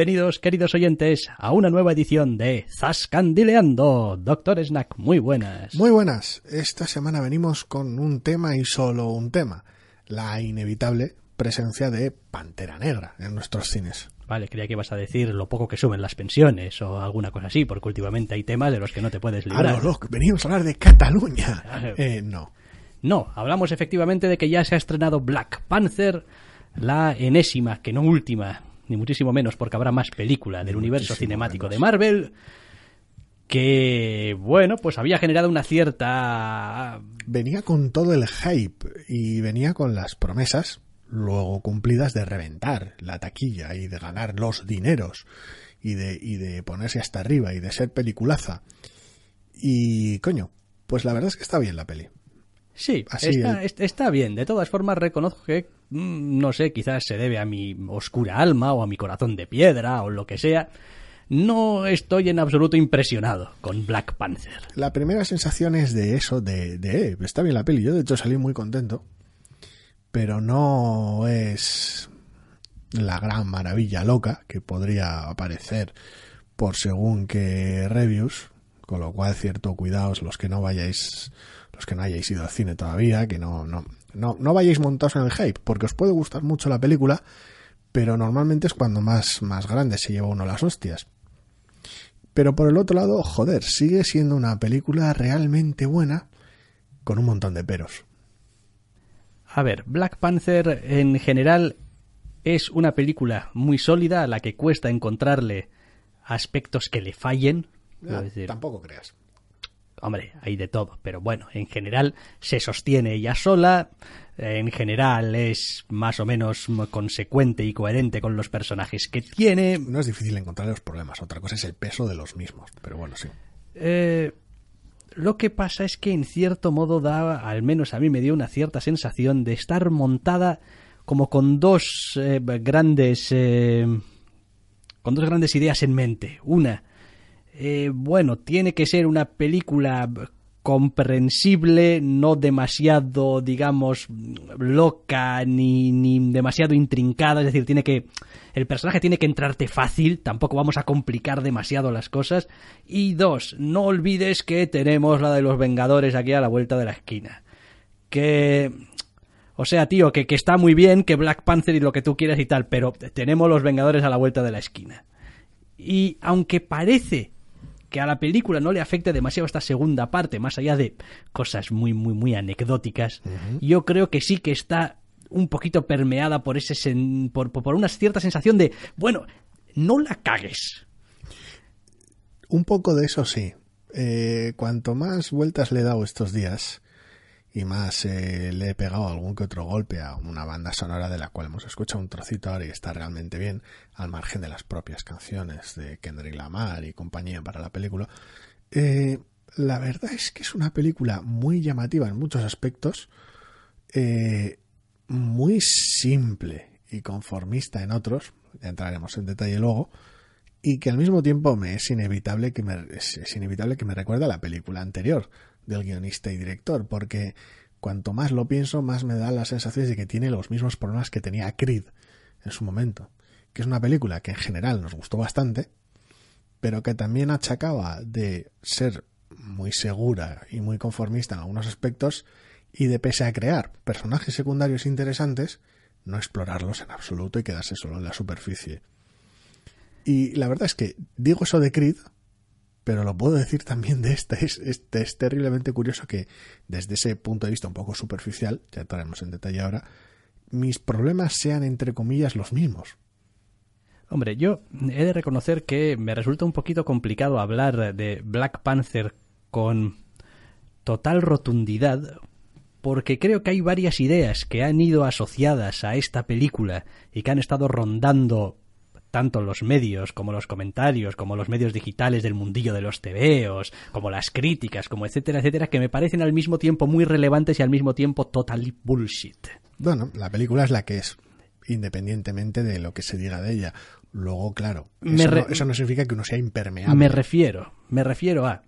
Bienvenidos, queridos oyentes, a una nueva edición de Zascandileando. Doctor Snack, muy buenas. Muy buenas. Esta semana venimos con un tema y solo un tema. La inevitable presencia de Pantera Negra en nuestros cines. Vale, creía que ibas a decir lo poco que suben las pensiones o alguna cosa así, porque últimamente hay temas de los que no te puedes librar. No, venimos a hablar de Cataluña. Eh, no. No, hablamos efectivamente de que ya se ha estrenado Black Panther, la enésima, que no última, ni muchísimo menos, porque habrá más película del universo cinemático menos. de Marvel, que, bueno, pues había generado una cierta... Venía con todo el hype y venía con las promesas luego cumplidas de reventar la taquilla y de ganar los dineros y de, y de ponerse hasta arriba y de ser peliculaza. Y coño, pues la verdad es que está bien la peli. Sí, Así está, el- está bien. De todas formas, reconozco que, mm, no sé, quizás se debe a mi oscura alma o a mi corazón de piedra o lo que sea. No estoy en absoluto impresionado con Black Panther. La primera sensación es de eso, de, de eh, está bien la peli. Yo de hecho salí muy contento, pero no es la gran maravilla loca que podría aparecer por según que reviews, con lo cual cierto cuidaos los que no vayáis, los que no hayáis ido al cine todavía, que no, no, no, no vayáis montados en el hype, porque os puede gustar mucho la película, pero normalmente es cuando más, más grande se lleva uno las hostias. Pero por el otro lado, joder, sigue siendo una película realmente buena con un montón de peros. A ver, Black Panther en general es una película muy sólida a la que cuesta encontrarle aspectos que le fallen. Ah, decir, tampoco creas. Hombre, hay de todo, pero bueno, en general se sostiene ella sola, en general es más o menos consecuente y coherente con los personajes que tiene. No es difícil encontrar los problemas, otra cosa es el peso de los mismos, pero bueno, sí. Eh, lo que pasa es que en cierto modo da, al menos a mí me dio una cierta sensación de estar montada como con dos eh, grandes... eh, con dos grandes ideas en mente. Una, eh, bueno, tiene que ser una película comprensible, no demasiado, digamos, loca ni, ni demasiado intrincada, es decir, tiene que el personaje tiene que entrarte fácil, tampoco vamos a complicar demasiado las cosas. Y dos, no olvides que tenemos la de los Vengadores aquí a la vuelta de la esquina. Que o sea, tío, que, que está muy bien, que Black Panther y lo que tú quieras y tal, pero tenemos los Vengadores a la vuelta de la esquina. Y aunque parece que a la película no le afecte demasiado esta segunda parte, más allá de cosas muy, muy, muy anecdóticas, yo creo que sí que está un poquito permeada por ese sen- por, por una cierta sensación de, bueno, no la cagues. Un poco de eso sí. Eh, cuanto más vueltas le he dado estos días y más eh, le he pegado algún que otro golpe a una banda sonora de la cual hemos escuchado un trocito ahora y está realmente bien, al margen de las propias canciones de Kendrick Lamar y compañía para la película, eh, la verdad es que es una película muy llamativa en muchos aspectos, eh, muy simple y conformista en otros, entraremos en detalle luego, y que al mismo tiempo me es inevitable que me, es, es inevitable que me recuerde a la película anterior del guionista y director, porque cuanto más lo pienso, más me da la sensación de que tiene los mismos problemas que tenía Creed en su momento, que es una película que en general nos gustó bastante, pero que también achacaba de ser muy segura y muy conformista en algunos aspectos y de pese a crear personajes secundarios interesantes, no explorarlos en absoluto y quedarse solo en la superficie. Y la verdad es que digo eso de Creed, pero lo puedo decir también de esta. Es, es, es, terriblemente curioso que desde ese punto de vista un poco superficial, ya entraremos en detalle ahora, mis problemas sean entre comillas los mismos. Hombre, yo he de reconocer que me resulta un poquito complicado hablar de Black Panther con total rotundidad, porque creo que hay varias ideas que han ido asociadas a esta película y que han estado rondando tanto los medios como los comentarios, como los medios digitales del mundillo de los tebeos, como las críticas, como etcétera, etcétera, que me parecen al mismo tiempo muy relevantes y al mismo tiempo totally bullshit. Bueno, la película es la que es, independientemente de lo que se diga de ella. Luego, claro, eso, no, eso no significa que uno sea impermeable. Me refiero, me refiero a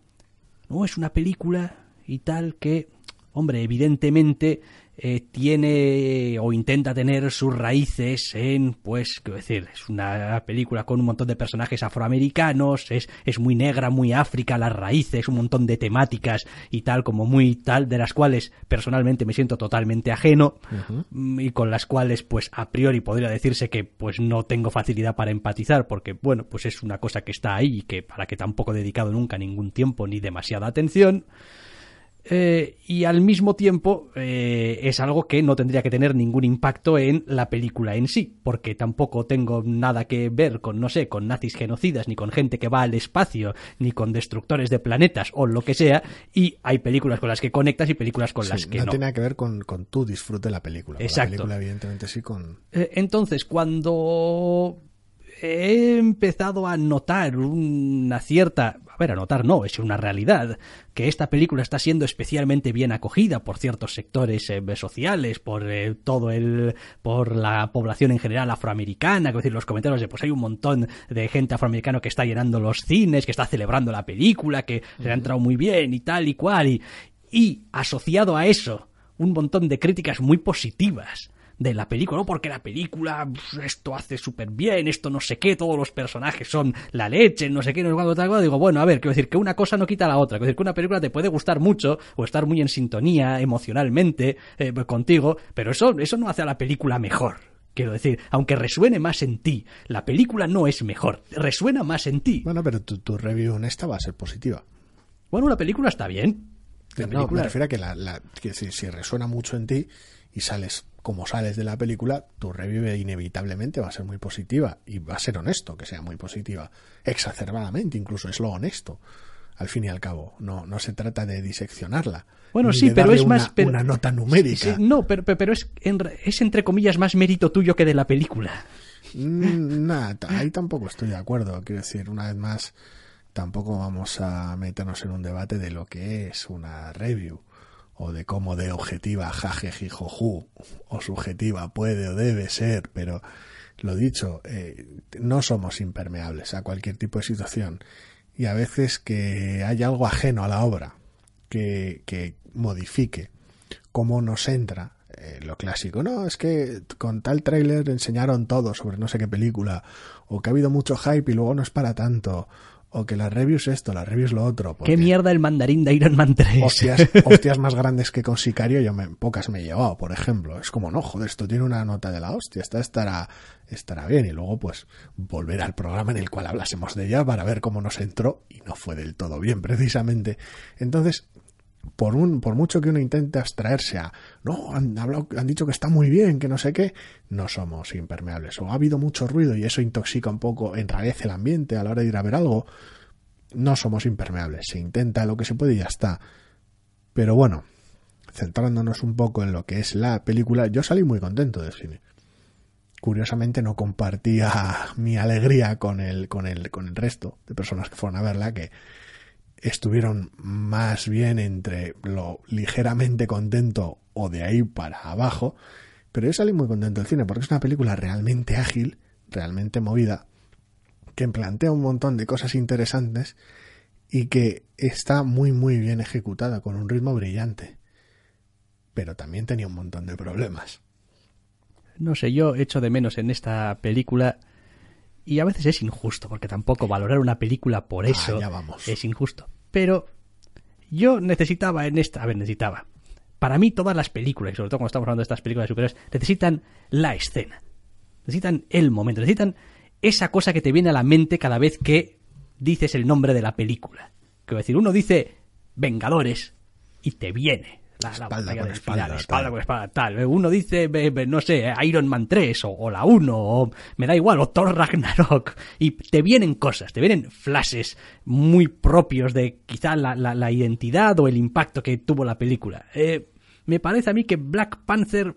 no es una película y tal que, hombre, evidentemente eh, tiene o intenta tener sus raíces en, pues, quiero decir, es una película con un montón de personajes afroamericanos, es, es muy negra, muy África, las raíces, un montón de temáticas y tal, como muy tal, de las cuales personalmente me siento totalmente ajeno uh -huh. y con las cuales, pues, a priori podría decirse que, pues, no tengo facilidad para empatizar porque, bueno, pues es una cosa que está ahí y que para que tampoco he dedicado nunca ningún tiempo ni demasiada atención. Eh, y al mismo tiempo eh, es algo que no tendría que tener ningún impacto en la película en sí, porque tampoco tengo nada que ver con, no sé, con nazis genocidas, ni con gente que va al espacio, ni con destructores de planetas o lo que sea, y hay películas con las que conectas y películas con sí, las que no. no. tiene nada que ver con, con tu disfrute de la película. Exacto. La película, evidentemente, sí, con. Eh, entonces, cuando he empezado a notar una cierta, a ver, a notar no, es una realidad, que esta película está siendo especialmente bien acogida por ciertos sectores eh, sociales, por eh, todo el, por la población en general afroamericana, es decir, los comentarios de pues hay un montón de gente afroamericana que está llenando los cines, que está celebrando la película, que uh -huh. se ha entrado muy bien y tal y cual, y, y asociado a eso, un montón de críticas muy positivas de la película, no porque la película esto hace súper bien, esto no sé qué, todos los personajes son la leche, no sé qué, no sé cuánto, tal, tal, digo, bueno, a ver, quiero decir que una cosa no quita la otra, quiero decir que una película te puede gustar mucho o estar muy en sintonía emocionalmente eh, contigo, pero eso, eso no hace a la película mejor. Quiero decir, aunque resuene más en ti, la película no es mejor, resuena más en ti. Bueno, pero tu, tu review en esta va a ser positiva. Bueno, la película está bien. La película... No, me refiero a que, la, la, que si, si resuena mucho en ti y sales como sales de la película, tu review inevitablemente va a ser muy positiva y va a ser honesto que sea muy positiva, exacerbadamente, incluso es lo honesto. Al fin y al cabo, no, no se trata de diseccionarla. Bueno, sí, pero es una, más. Pero, una nota numérica. Sí, no, pero, pero es, en, es entre comillas más mérito tuyo que de la película. Mm, nada, ahí tampoco estoy de acuerdo. Quiero decir, una vez más, tampoco vamos a meternos en un debate de lo que es una review o de cómo de objetiva jajejijoju o subjetiva puede o debe ser, pero lo dicho, eh, no somos impermeables a cualquier tipo de situación y a veces que hay algo ajeno a la obra que, que modifique cómo nos entra eh, lo clásico. No, es que con tal tráiler enseñaron todo sobre no sé qué película o que ha habido mucho hype y luego no es para tanto o que las reviews esto, las reviews lo otro. ¿Qué mierda el mandarín de Iron Man 3? Hostias, hostias más grandes que con Sicario, yo me, pocas me he llevado, por ejemplo. Es como, no, joder, esto tiene una nota de la hostia, esta estará, estará bien. Y luego, pues, volver al programa en el cual hablásemos de ella para ver cómo nos entró y no fue del todo bien, precisamente. Entonces, por un por mucho que uno intente abstraerse a no han hablado han dicho que está muy bien que no sé qué no somos impermeables. O ha habido mucho ruido y eso intoxica un poco enrarece el ambiente a la hora de ir a ver algo no somos impermeables. Se intenta lo que se puede y ya está. Pero bueno centrándonos un poco en lo que es la película yo salí muy contento del cine. Curiosamente no compartía mi alegría con el con el con el resto de personas que fueron a verla que estuvieron más bien entre lo ligeramente contento o de ahí para abajo, pero yo salí muy contento del cine porque es una película realmente ágil, realmente movida, que plantea un montón de cosas interesantes y que está muy muy bien ejecutada con un ritmo brillante. Pero también tenía un montón de problemas. No sé, yo echo de menos en esta película y a veces es injusto, porque tampoco valorar una película por eso Ah, vamos. es injusto. Pero yo necesitaba en esta, a ver, necesitaba. Para mí todas las películas, y sobre todo cuando estamos hablando de estas películas de superhéroes, necesitan la escena. Necesitan el momento, necesitan esa cosa que te viene a la mente cada vez que dices el nombre de la película. Quiero decir, uno dice Vengadores y te viene la, la Espalda con espalda, final, espalda con espalda, tal. Uno dice, no sé, Iron Man 3 o, o la 1, o me da igual, o Thor Ragnarok. Y te vienen cosas, te vienen flashes muy propios de quizá la, la- la identidad o el impacto que tuvo la película. Eh, me parece a mí que Black Panther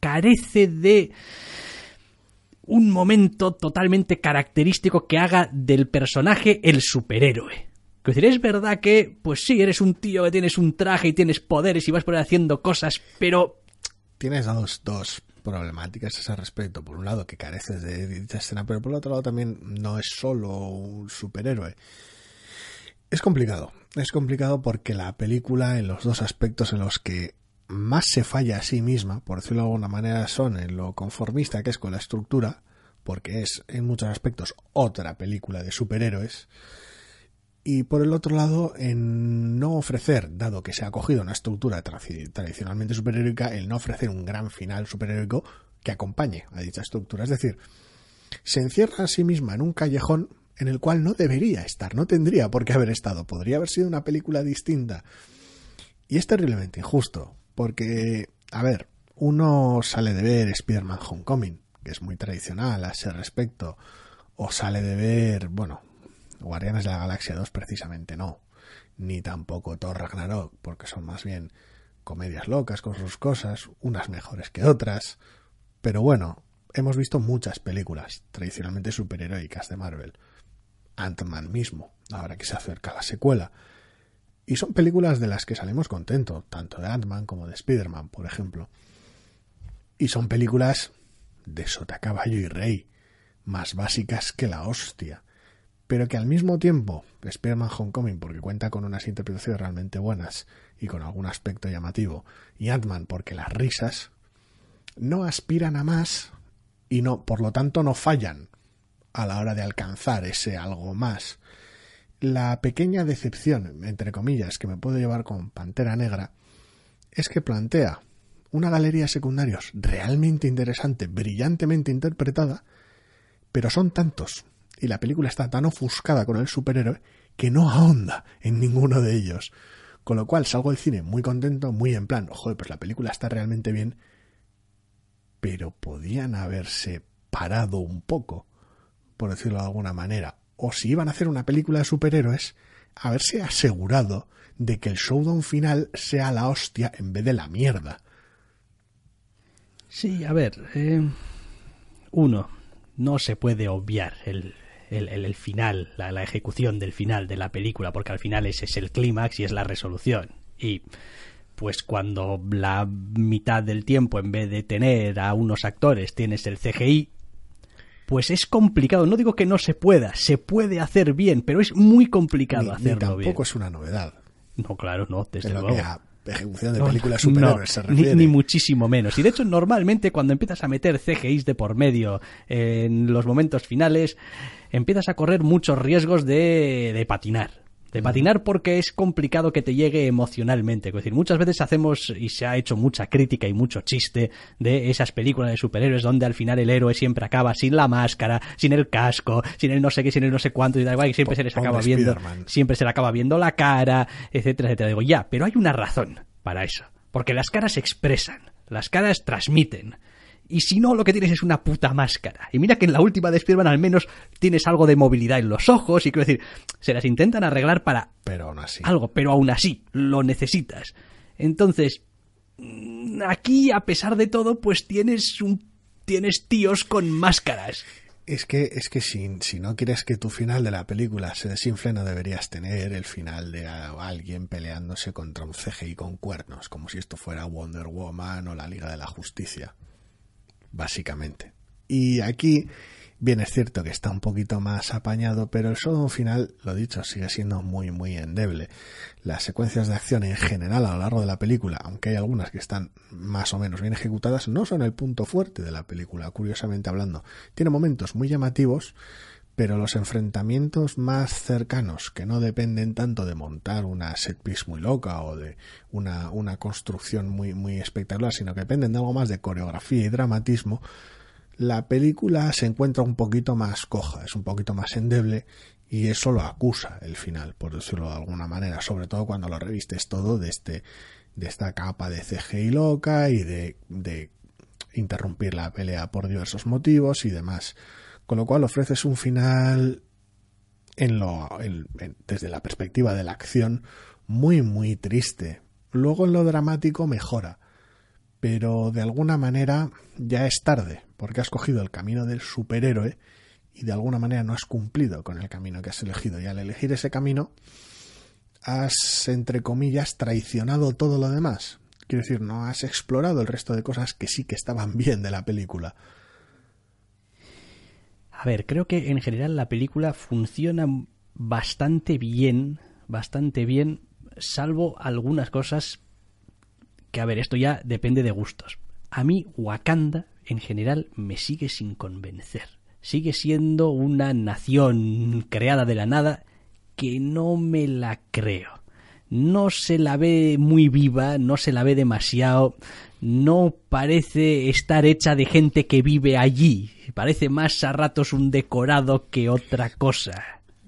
carece de un momento totalmente característico que haga del personaje el superhéroe. Decir, es verdad que, pues sí, eres un tío que tienes un traje y tienes poderes y vas por ahí haciendo cosas, pero Tienes dos, dos problemáticas a ese respecto. Por un lado, que careces de dicha escena, pero por el otro lado también no es solo un superhéroe. Es complicado. Es complicado porque la película, en los dos aspectos en los que más se falla a sí misma, por decirlo de alguna manera, son en lo conformista que es con la estructura, porque es en muchos aspectos otra película de superhéroes, y por el otro lado, en no ofrecer, dado que se ha cogido una estructura tra- tradicionalmente superheroica, el no ofrecer un gran final superheroico que acompañe a dicha estructura. Es decir, se encierra a sí misma en un callejón en el cual no debería estar, no tendría por qué haber estado, podría haber sido una película distinta. Y es terriblemente injusto, porque, a ver, uno sale de ver Spider-Man Homecoming, que es muy tradicional a ese respecto, o sale de ver, bueno, Guardianes de la Galaxia 2 precisamente no, ni tampoco Thor Ragnarok, porque son más bien comedias locas con sus cosas, unas mejores que otras, pero bueno, hemos visto muchas películas tradicionalmente superheroicas de Marvel, Ant-Man mismo, ahora que se acerca la secuela, y son películas de las que salimos contentos, tanto de Ant-Man como de Spider-Man, por ejemplo. Y son películas de sota caballo y rey, más básicas que la hostia, pero que al mismo tiempo, Spider-Man Homecoming, porque cuenta con unas interpretaciones realmente buenas y con algún aspecto llamativo, y Ant-Man, porque las risas no aspiran a más y no, por lo tanto, no fallan a la hora de alcanzar ese algo más. La pequeña decepción, entre comillas, que me puedo llevar con Pantera Negra es que plantea una galería de secundarios realmente interesante, brillantemente interpretada, pero son tantos y la película está tan ofuscada con el superhéroe que no ahonda en ninguno de ellos. Con lo cual salgo del cine muy contento, muy en plan, joder, pues la película está realmente bien, pero podían haberse parado un poco, por decirlo de alguna manera. O si iban a hacer una película de superhéroes, haberse asegurado de que el showdown final sea la hostia en vez de la mierda. Sí, a ver. eh, uno, no se puede obviar el, el, el- el final, la, la ejecución del final de la película, porque al final ese es el clímax y es la resolución. Y pues cuando la mitad del tiempo, en vez de tener a unos actores, tienes el CGI, pues es complicado. No digo que no se pueda, se puede hacer bien, pero es muy complicado Ni, ni hacerlo tampoco bien. es una novedad. No, claro, no, desde luego. Ejecución de No, películas no, superhéroes. Ni, muchísimo menos. Y de hecho, normalmente cuando empiezas a meter CGIs de por medio en los momentos finales, empiezas a correr muchos riesgos de, de patinar. De patinar porque es complicado que te llegue emocionalmente. Es decir, muchas veces hacemos, y se ha hecho mucha crítica y mucho chiste de esas películas de superhéroes donde al final el héroe siempre acaba sin la máscara, sin el casco, sin el no sé qué, sin el no sé cuánto, y da igual, y siempre se les acaba viendo siempre se le acaba viendo la cara, etcétera, etcétera. Digo, ya, pero hay una razón para eso. Porque las caras expresan, las caras transmiten. Y si no, lo que tienes es una puta máscara. Y mira que en la última de Spider-Man al menos tienes algo de movilidad en los ojos y quiero decir, se las intentan arreglar para Pero aún así. algo, pero aún así lo necesitas. Entonces, mm, aquí a pesar de todo, pues tienes un tienes tíos con máscaras. Es que, es que si, si no quieres que tu final de la película se desinfle, no deberías tener el final de alguien peleándose contra un CGI con cuernos, como si esto fuera Wonder Woman o la Liga de la Justicia. Básicamente. Y aquí Bien es cierto que está un poquito más apañado, pero el solo final, lo dicho, sigue siendo muy, muy endeble. Las secuencias de acción en general a lo largo de la película, aunque hay algunas que están más o menos bien ejecutadas, no son el punto fuerte de la película, curiosamente hablando. Tiene momentos muy llamativos, pero los enfrentamientos más cercanos, que no dependen tanto de montar una set piece muy loca o de una, una construcción muy, muy espectacular, sino que dependen de algo más de coreografía y dramatismo, la película se encuentra un poquito más coja, es un poquito más endeble y eso lo acusa el final, por decirlo de alguna manera, sobre todo cuando lo revistes todo de este de esta capa de CGI loca y de, de interrumpir la pelea por diversos motivos y demás. Con lo cual ofreces un final en lo, desde la perspectiva de la acción muy muy triste. Luego en lo dramático mejora, pero de alguna manera ya es tarde, porque has cogido el camino del superhéroe y de alguna manera no has cumplido con el camino que has elegido. Y al elegir ese camino, has, entre comillas, traicionado todo lo demás. Quiero decir, no has explorado el resto de cosas que sí que estaban bien de la película. A ver, creo que en general la película funciona bastante bien, bastante bien, salvo algunas cosas que, a ver, esto ya depende de gustos. A mí Wakanda, en general, me sigue sin convencer. Sigue siendo una nación creada de la nada que no me la creo. No se la ve muy viva, no se la ve demasiado, no parece estar hecha de gente que vive allí. Parece más a ratos un decorado que otra cosa.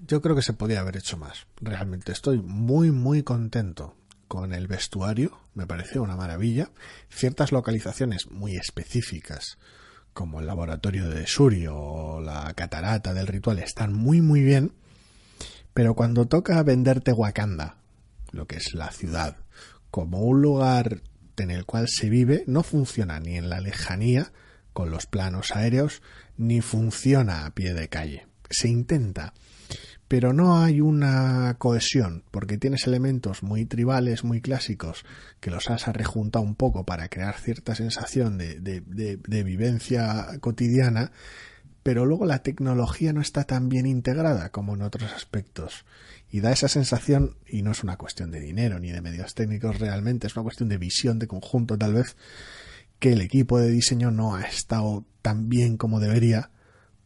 Yo creo que se podía haber hecho más. Realmente estoy muy, muy contento con el vestuario. Me pareció una maravilla. Ciertas localizaciones muy específicas, como el laboratorio de Surio o la catarata del ritual, están muy, muy bien. Pero cuando toca venderte Wakanda, lo que es la ciudad, como un lugar en el cual se vive no funciona ni en la lejanía con los planos aéreos ni funciona a pie de calle. Se intenta, pero no hay una cohesión porque tienes elementos muy tribales, muy clásicos que los has rejuntado un poco para crear cierta sensación de, de, de vivencia cotidiana pero luego la tecnología no está tan bien integrada como en otros aspectos y da esa sensación, y no es una cuestión de dinero ni de medios técnicos realmente, es una cuestión de visión de conjunto tal vez, que el equipo de diseño no ha estado tan bien como debería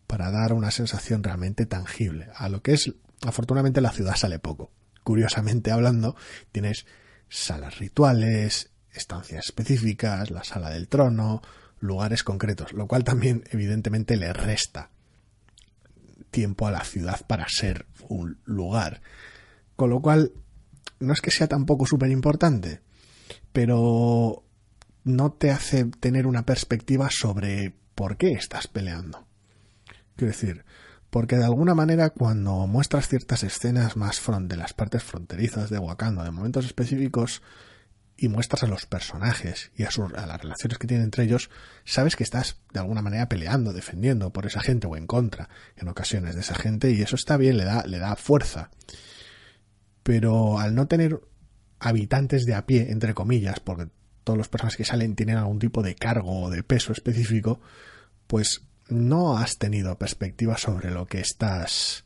para dar una sensación realmente tangible. A lo que es, afortunadamente la ciudad sale poco. Curiosamente hablando, tienes salas rituales, estancias específicas, la sala del trono, lugares concretos, lo cual también evidentemente le resta tiempo a la ciudad para ser un lugar. Con lo cual, no es que sea tampoco súper importante, pero no te hace tener una perspectiva sobre por qué estás peleando. Quiero decir, porque de alguna manera cuando muestras ciertas escenas más front de las partes fronterizas de Wakanda, de momentos específicos, y muestras a los personajes y a, a, las relaciones que tienen entre ellos, sabes que estás de alguna manera peleando, defendiendo por esa gente o en contra en ocasiones de esa gente y eso está bien, le da, le da fuerza. Pero al no tener habitantes de a pie, entre comillas, porque todos los personajes que salen tienen algún tipo de cargo o de peso específico, pues no has tenido perspectiva sobre lo que estás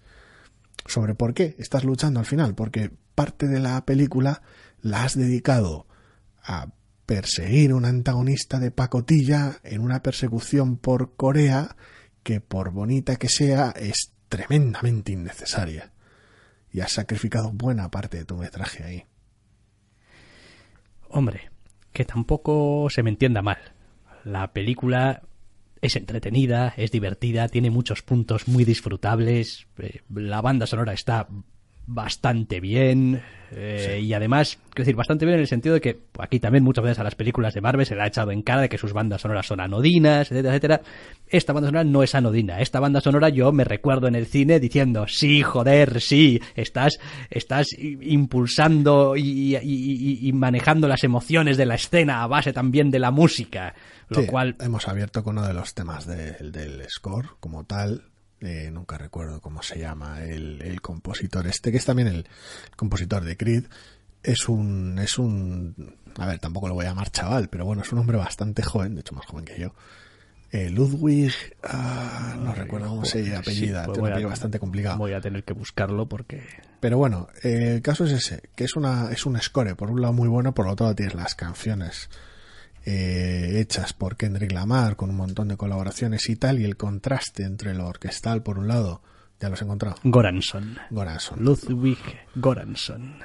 sobre por qué estás luchando al final, porque parte de la película la has dedicado a perseguir un antagonista de pacotilla en una persecución por Corea que por bonita que sea es tremendamente innecesaria. Y has sacrificado buena parte de tu metraje ahí. Hombre, que tampoco se me entienda mal. La película es entretenida, es divertida, tiene muchos puntos muy disfrutables, eh, la banda sonora está bastante bien eh, y además, quiero decir, bastante bien en el sentido de que aquí también muchas veces a las películas de Marvel se le ha echado en cara de que sus bandas sonoras son anodinas, etcétera, etcétera. Esta banda sonora no es anodina. Esta banda sonora yo me recuerdo en el cine diciendo, sí, joder, sí, estás, estás impulsando y, y, manejando las emociones de la escena a base también de la música. Lo cual... Hemos abierto con uno de los temas del score como tal, eh, nunca recuerdo cómo se llama el, compositor este, que es también el, compositor de Creed, es un, es un, a ver, tampoco lo voy a llamar chaval, pero bueno, es un hombre bastante joven, de hecho más joven que yo, eh, Ludwig, ah, no recuerdo cómo se apellida, sí, pues bastante complicado. Voy a tener que buscarlo porque... Pero bueno, eh, el caso es ese, que es una es un score, por un lado muy bueno, por otro lado tienes las canciones eh, hechas por Kendrick Lamar con un montón de colaboraciones y tal, y el contraste entre lo orquestal por un lado, ya los he encontrado, Goranson. Goranson. Ludwig Goranson.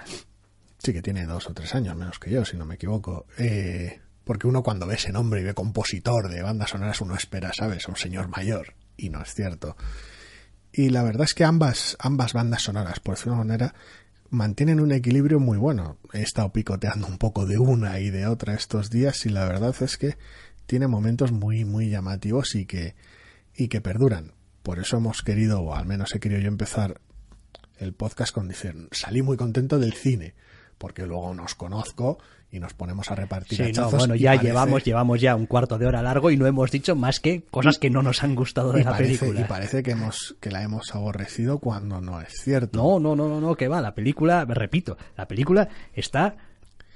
Sí que tiene dos o tres años menos que yo, si no me equivoco. Eh, porque uno cuando ve ese nombre y ve compositor de bandas sonoras, uno espera, ¿sabes? Un señor mayor. Y no es cierto. Y la verdad es que ambas, ambas bandas sonoras, por decirlo de una manera, mantienen un equilibrio muy bueno. He estado picoteando un poco de una y de otra estos días y la verdad es que tiene momentos muy, muy llamativos y que, y que perduran. Por eso hemos querido, o al menos he querido yo empezar el podcast con decir, salí muy contento del cine, porque luego nos conozco y nos ponemos a repartir Sí, no, bueno, ya parece- llevamos, llevamos ya un cuarto de hora largo y no hemos dicho más que cosas que no nos han gustado de y la parece, película. y parece que hemos que la hemos aborrecido cuando no es cierto. No, no, no, no, no, que va. La película, repito, la película está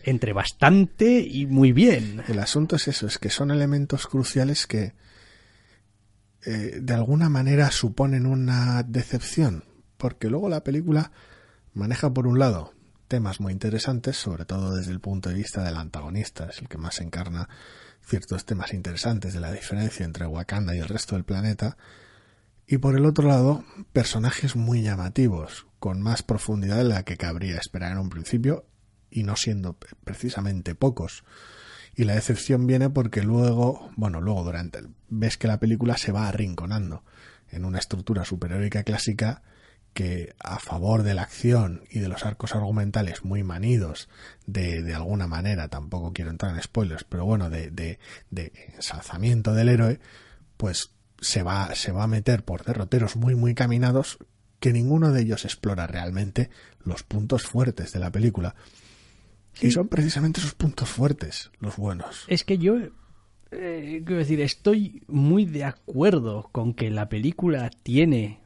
entre bastante y muy bien. El asunto es eso, es que son elementos cruciales que eh, de alguna manera suponen una decepción, porque luego la película maneja por un lado temas muy interesantes, sobre todo desde el punto de vista del antagonista, es el que más encarna ciertos temas interesantes de la diferencia entre Wakanda y el resto del planeta, y por el otro lado, personajes muy llamativos, con más profundidad de la que cabría esperar en un principio, y no siendo precisamente pocos. Y la decepción viene porque luego, bueno, luego durante el, ves que la película se va arrinconando en una estructura superheroica clásica que a favor de la acción y de los arcos argumentales muy manidos de, de alguna manera, tampoco quiero entrar en spoilers, pero bueno, de, de, de ensalzamiento del héroe, pues se va, se va a meter por derroteros muy, muy caminados que ninguno de ellos explora realmente los puntos fuertes de la película. Y son precisamente esos puntos fuertes los buenos. Es que yo, eh, quiero decir, estoy muy de acuerdo con que la película tiene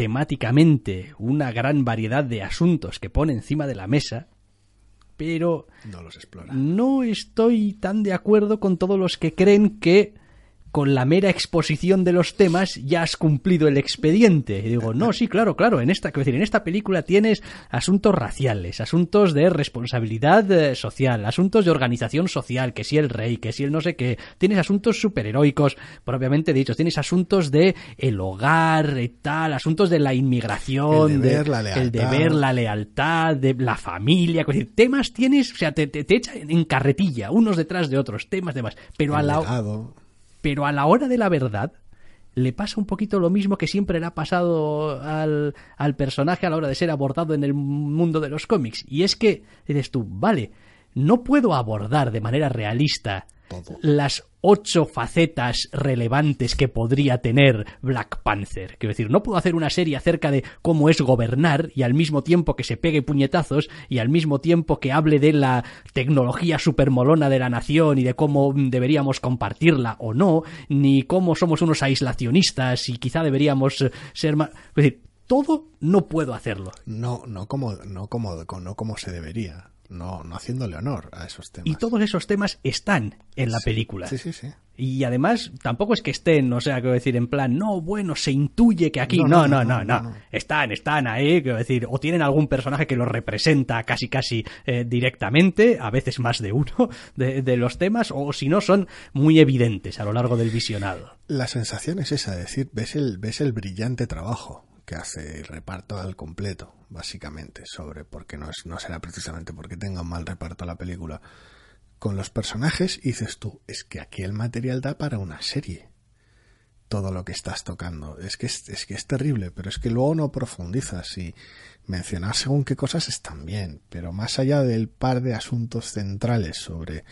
temáticamente una gran variedad de asuntos que pone encima de la mesa, pero No los explora. no estoy tan de acuerdo con todos los que creen que con la mera exposición de los temas ya has cumplido el expediente. Y digo, no, sí, claro, claro, en esta, decir, en esta película tienes asuntos raciales, asuntos de responsabilidad eh, social, asuntos de organización social, que si el rey, que si el no sé qué, tienes asuntos superheroicos, propiamente dichos, tienes asuntos de el hogar y tal, asuntos de la inmigración, El deber, de- la el lealtad. deber, la lealtad, de la familia, decir, temas tienes, o sea, te, te, te echan en carretilla, unos detrás de otros, temas, demás, pero a El la, legado. Pero a la hora de la verdad le pasa un poquito lo mismo que siempre le ha pasado al, al personaje a la hora de ser abordado en el mundo de los cómics. Y es que dices tú, vale, no puedo abordar de manera realista Todo. las ocho facetas relevantes que podría tener Black Panther. Quiero decir, no puedo hacer una serie acerca de cómo es gobernar y al mismo tiempo que se pegue puñetazos y al mismo tiempo que hable de la tecnología supermolona de la nación y de cómo deberíamos compartirla o no, ni cómo somos unos aislacionistas y quizá deberíamos eh, ser más... Decir, todo no puedo hacerlo. No, no como, no como, no como se debería. No, no haciéndole honor a esos temas. Y todos esos temas están en la película. Sí, sí, sí. Y además, tampoco es que estén, o sea, quiero decir, en plan, no, bueno, se intuye que aquí. No, No, no, no, no, no, no. no, no. Están, están ahí, quiero decir, o tienen algún personaje que los representa casi, casi eh, directamente, a veces más de uno, de, de los temas, o si no, son muy evidentes a lo largo del visionado. La sensación es esa, es decir, ves el, ves el brillante trabajo que hace el reparto al completo, básicamente, sobre porque no es, no será precisamente porque tenga un mal reparto la película. Con los personajes dices tú, es que aquí el material da para una serie. Todo lo que estás tocando. Es que es, es que es terrible, pero es que luego no profundizas y mencionar según qué cosas están bien, pero más allá del par de asuntos centrales sobre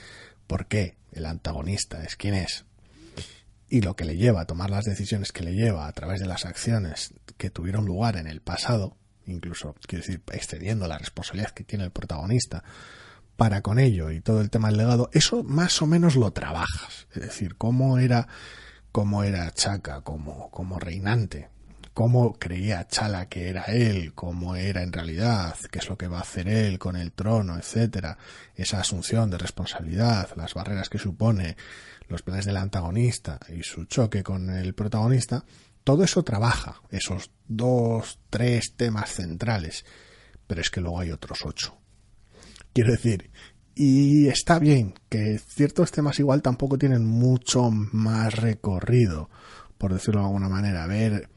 por qué el antagonista es quien es, y lo que le lleva a tomar las decisiones que le lleva a través de las acciones que tuvieron lugar en el pasado, incluso, quiero decir, excediendo la responsabilidad que tiene el protagonista para con ello y todo el tema del legado, eso más o menos lo trabajas. Es decir, cómo era, cómo era Chaka como, como reinante, cómo creía Chala que era él, cómo era en realidad, qué es lo que va a hacer él con el trono, etcétera, esa asunción de responsabilidad, las barreras que supone, los planes del antagonista y su choque con el protagonista, todo eso trabaja, esos dos, tres temas centrales, pero es que luego hay otros ocho. Quiero decir, y está bien que ciertos temas igual tampoco tienen mucho más recorrido, por decirlo de alguna manera. Ver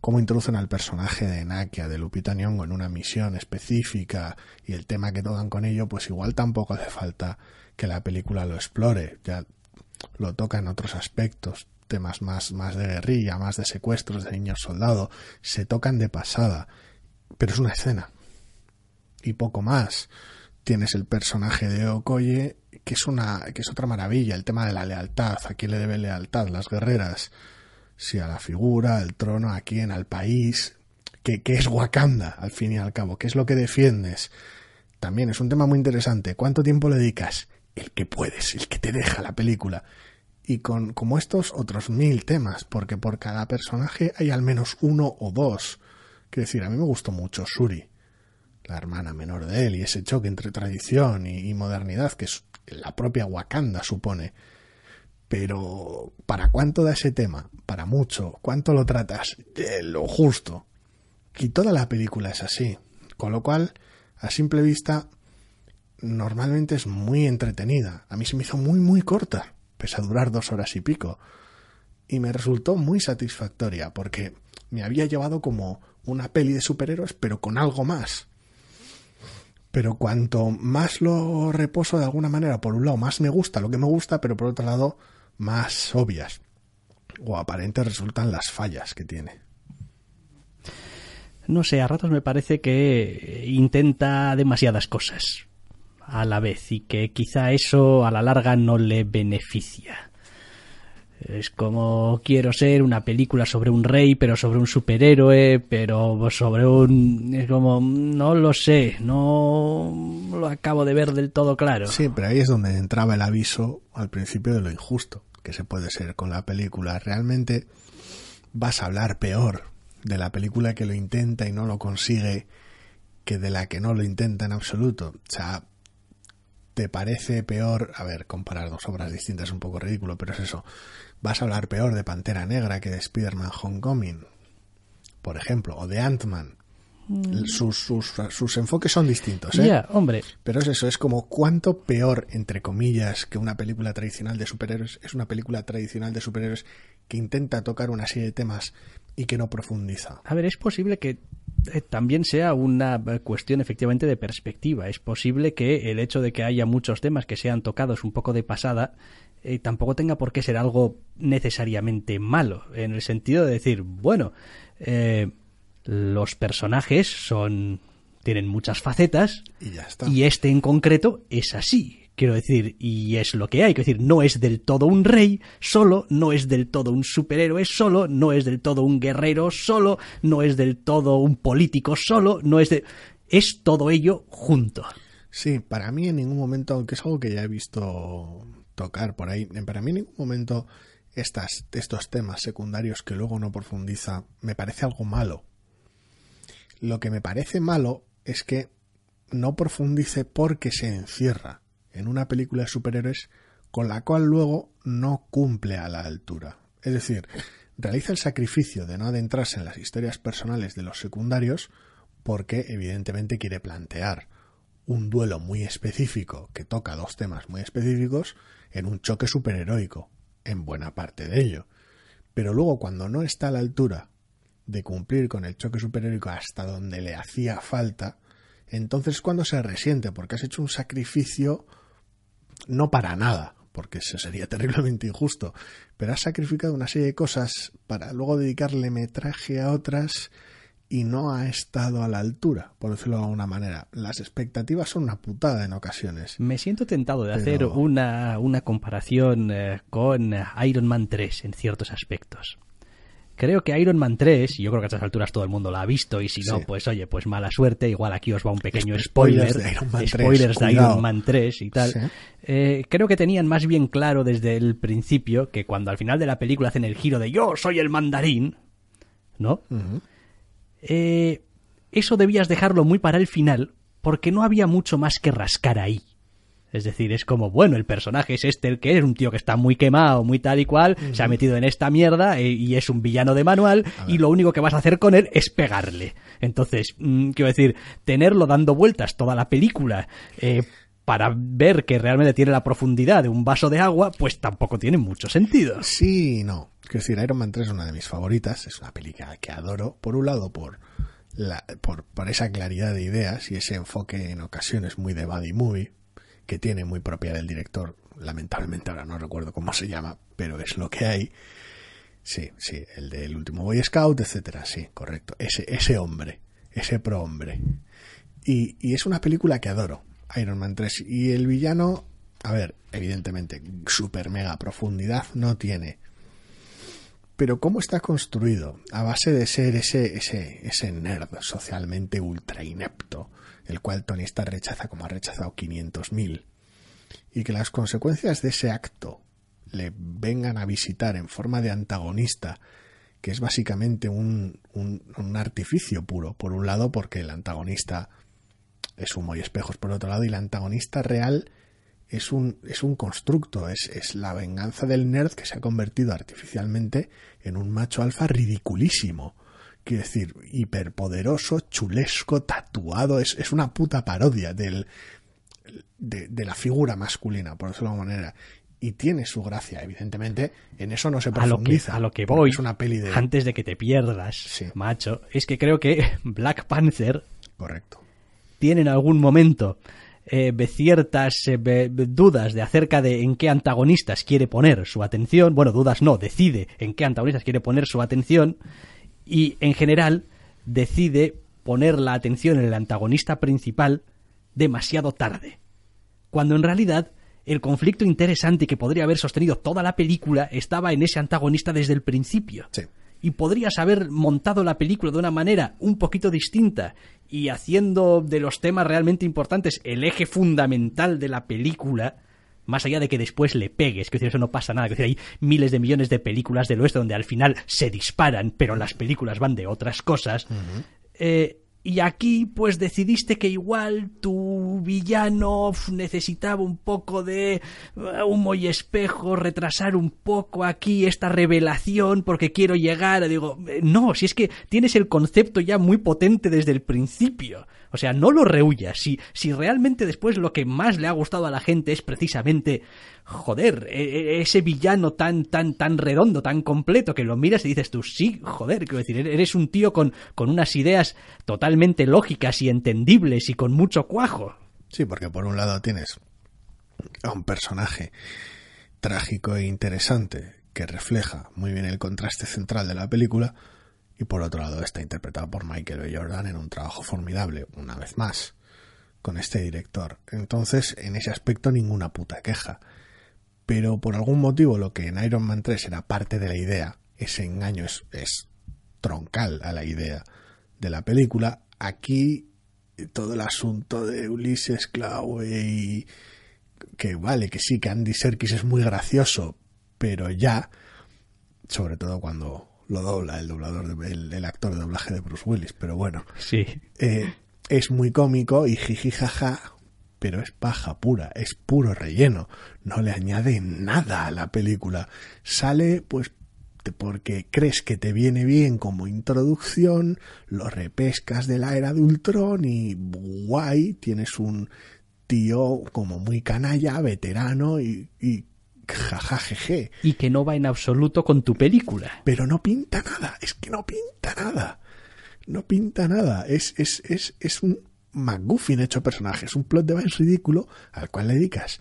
cómo introducen al personaje de Nakia, de Lupita Nyong'o, en una misión específica y el tema que tocan con ello, pues igual tampoco hace falta que la película lo explore. Ya lo toca en otros aspectos, temas más, más de guerrilla, más de secuestros de niños soldados, se tocan de pasada, pero es una escena y poco más tienes el personaje de Okoye, que es una, que es otra maravilla, el tema de la lealtad, a quién le debe lealtad, las guerreras, si a la figura, al trono, a quién, al país, que, que es Wakanda, al fin y al cabo, qué es lo que defiendes. También es un tema muy interesante. ¿Cuánto tiempo le dedicas? El que puedes, el que te deja la película. Y con como estos otros mil temas, porque por cada personaje hay al menos uno o dos. Quiero decir, a mí me gustó mucho Suri la hermana menor de él, y ese choque entre tradición y, modernidad que la propia Wakanda supone. Pero, ¿para cuánto da ese tema? Para mucho. ¿Cuánto lo tratas? De lo justo. Y toda la película es así. Con lo cual, a simple vista, normalmente es muy entretenida. A mí se me hizo muy, muy corta, pese a durar dos horas y pico. Y me resultó muy satisfactoria, porque me había llevado como una peli de superhéroes, pero con algo más pero cuanto más lo reposo de alguna manera, por un lado más me gusta lo que me gusta, pero por otro lado más obvias o aparentes resultan las fallas que tiene. No sé, a ratos me parece que intenta demasiadas cosas a la vez y que quizá eso a la larga no le beneficia. Es como quiero ser una película sobre un rey, pero sobre un superhéroe, pero sobre un... Es como, no lo sé, no lo acabo de ver del todo claro. Sí, pero ahí es donde entraba el aviso al principio de lo injusto que se puede ser con la película. Realmente vas a hablar peor de la película que lo intenta y no lo consigue que de la que no lo intenta en absoluto. O sea, ¿te parece peor? A ver, comparar dos obras distintas es un poco ridículo, pero es eso vas a hablar peor de Pantera Negra que de Spider-Man Homecoming, por ejemplo, o de Ant-Man. Mm. Sus, sus, enfoques son distintos, ¿eh? hombre. Pero es eso, es como cuánto peor, entre comillas, que una película tradicional de superhéroes es una película tradicional de superhéroes que intenta tocar una serie de temas y que no profundiza. A ver, es posible que eh, también sea una eh, cuestión efectivamente de perspectiva. Es posible que el hecho de que haya muchos temas que sean tocados un poco de pasada eh, tampoco tenga por qué ser algo necesariamente malo, en el sentido de decir, bueno, los personajes son tienen muchas facetas y, y este en concreto es así. Quiero decir, y es lo que hay. Quiero decir, no es del todo un rey solo, no es del todo un superhéroe solo, no es del todo un guerrero solo, no es del todo un político solo, no es de. Es todo ello junto. Sí, para mí en ningún momento, aunque es algo que ya he visto tocar por ahí, para mí en ningún momento estas, estos temas secundarios que luego no profundiza me parece algo malo. Lo que me parece malo es que no profundice porque se encierra en una película de superhéroes con la cual luego no cumple a la altura. Es decir, realiza el sacrificio de no adentrarse en las historias personales de los secundarios porque evidentemente quiere plantear un duelo muy específico que toca dos temas muy específicos en un choque superheroico, en buena parte de ello. Pero luego cuando no está a la altura de cumplir con el choque superheroico hasta donde le hacía falta, entonces cuando se resiente porque has hecho un sacrificio no para nada, porque eso sería terriblemente injusto, pero has sacrificado una serie de cosas para luego dedicarle metraje a otras y no ha estado a la altura, por decirlo de alguna manera. Las expectativas son una putada en ocasiones. Me siento tentado de hacer una, una comparación eh, con Iron Man 3 en ciertos aspectos. Creo que Iron Man 3, y yo creo que a estas alturas todo el mundo la ha visto, y si no, pues oye, pues mala suerte, igual aquí os va un pequeño spoiler, spoilers de Iron Man spoilers 3, de Iron Man 3 y tal. Eh, creo que tenían más bien claro desde el principio que cuando al final de la película hacen el giro de yo soy el mandarín, ¿no? Eh, eso debías dejarlo muy para el final, porque no había mucho más que rascar ahí. Es decir, es como, bueno, el personaje es este, el que es un tío que está muy quemado, muy tal y cual, se ha metido en esta mierda eh, y es un villano de manual y lo único que vas a hacer con él es pegarle. Entonces, mm, quiero decir, tenerlo dando vueltas toda la película eh, para ver que realmente tiene la profundidad de un vaso de agua, pues tampoco tiene mucho sentido. Sí, no. Quiero decir, Iron Man 3 es una de mis favoritas, es una película que adoro, por un lado por, la, por, por esa claridad de ideas y ese enfoque en ocasiones muy de body movie, que tiene muy propia del director. Lamentablemente ahora no recuerdo cómo se llama, pero es lo que hay. Sí, sí, el del último Boy Scout, etcétera, sí, correcto. Ese, ese hombre, ese pro hombre. Y, y es una película que adoro, Iron Man 3. Y el villano, a ver, evidentemente, super mega profundidad no tiene. Pero cómo está construido, a base de ser ese, ese, ese nerd socialmente ultra inepto, el cual Tony Stark rechaza como ha rechazado 500.000, y que las consecuencias de ese acto le vengan a visitar en forma de antagonista, que es básicamente un, un, un artificio puro, por un lado porque el antagonista es humo y espejos por otro lado, y el antagonista real es un, es un constructo, es, es la venganza del nerd que se ha convertido artificialmente en un macho alfa ridiculísimo quiero decir, hiperpoderoso, chulesco, tatuado, es, es una puta parodia del, de, de, la figura masculina, por decirlo de alguna manera. Y tiene su gracia, evidentemente, en eso no se profundiza. A lo que, a lo que voy, es una peli de... antes de que te pierdas, Sí. macho, es que creo que Black Panther Correcto. tiene en algún momento eh, ciertas eh, dudas de acerca de en qué antagonistas quiere poner su atención. Bueno, dudas no, decide en qué antagonistas quiere poner su atención y en general decide poner la atención en el antagonista principal demasiado tarde. Cuando en realidad el conflicto interesante que podría haber sostenido toda la película estaba en ese antagonista desde el principio Sí. Y podrías haber montado la película de una manera un poquito distinta y haciendo de los temas realmente importantes el eje fundamental de la película, más allá de que después le pegues, que eso no pasa nada, que hay miles de millones de películas del oeste donde al final se disparan, pero las películas van de otras cosas. Eh, y aquí, pues decidiste que igual tu villano necesitaba un poco de eh, humo y espejo, retrasar un poco aquí esta revelación porque quiero llegar. Digo, eh, no, si es que tienes el concepto ya muy potente desde el principio. O sea, no lo rehuyas. Si, si realmente después lo que más le ha gustado a la gente es precisamente, joder, e- e- ese villano tan, tan, tan redondo, tan completo, que lo miras y dices tú, sí, joder, quiero decir, eres un tío con, con unas ideas totalmente lógicas y entendibles y con mucho cuajo. Sí, porque por un lado tienes a un personaje trágico e interesante que refleja muy bien el contraste central de la película y por otro lado está interpretado por Michael. Jordan en un trabajo formidable, una vez más, con este director. Entonces, en ese aspecto ninguna puta queja. Pero por algún motivo lo que en Iron Man 3 era parte de la idea, ese engaño es, es troncal a la idea de la película, aquí todo el asunto de Ulises Klaue y que vale, que sí, que Andy Serkis es muy gracioso, pero ya, sobre todo cuando lo dobla el doblador, de- el, el actor de doblaje de Bruce Willis, pero bueno, Sí. eh, es muy cómico y jiji jaja, pero es paja pura, es puro relleno, no le añade nada a la película. Sale pues porque crees que te viene bien como introducción, lo repescas de la era de Ultron y guay, tienes un tío como muy canalla, veterano y, y jajajeje Y que no va en absoluto con tu película. pero no pinta nada, es que no pinta nada. No pinta nada, es, es, es, es un McGuffin hecho personaje, es un plot device ridículo al cual le dedicas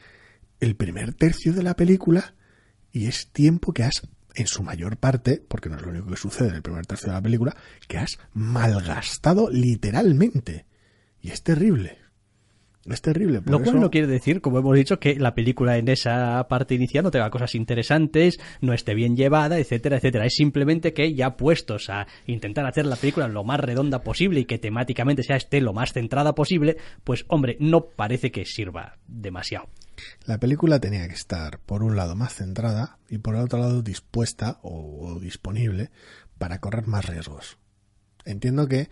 el primer tercio de la película y es tiempo que has, en su mayor parte, porque no es lo único que sucede en el primer tercio de la película, que has malgastado literalmente. Y es terrible. Es terrible. por Lo cual eso- no quiere decir, como hemos dicho, que la película en esa parte inicial no tenga cosas interesantes, no esté bien llevada, etcétera, etcétera. Es simplemente que ya puestos a intentar hacer la película lo más redonda posible y que temáticamente sea esté lo más centrada posible, pues hombre, no parece que sirva demasiado. La película tenía que estar, por un lado, más centrada y por el otro lado, dispuesta o, o disponible para correr más riesgos. Entiendo que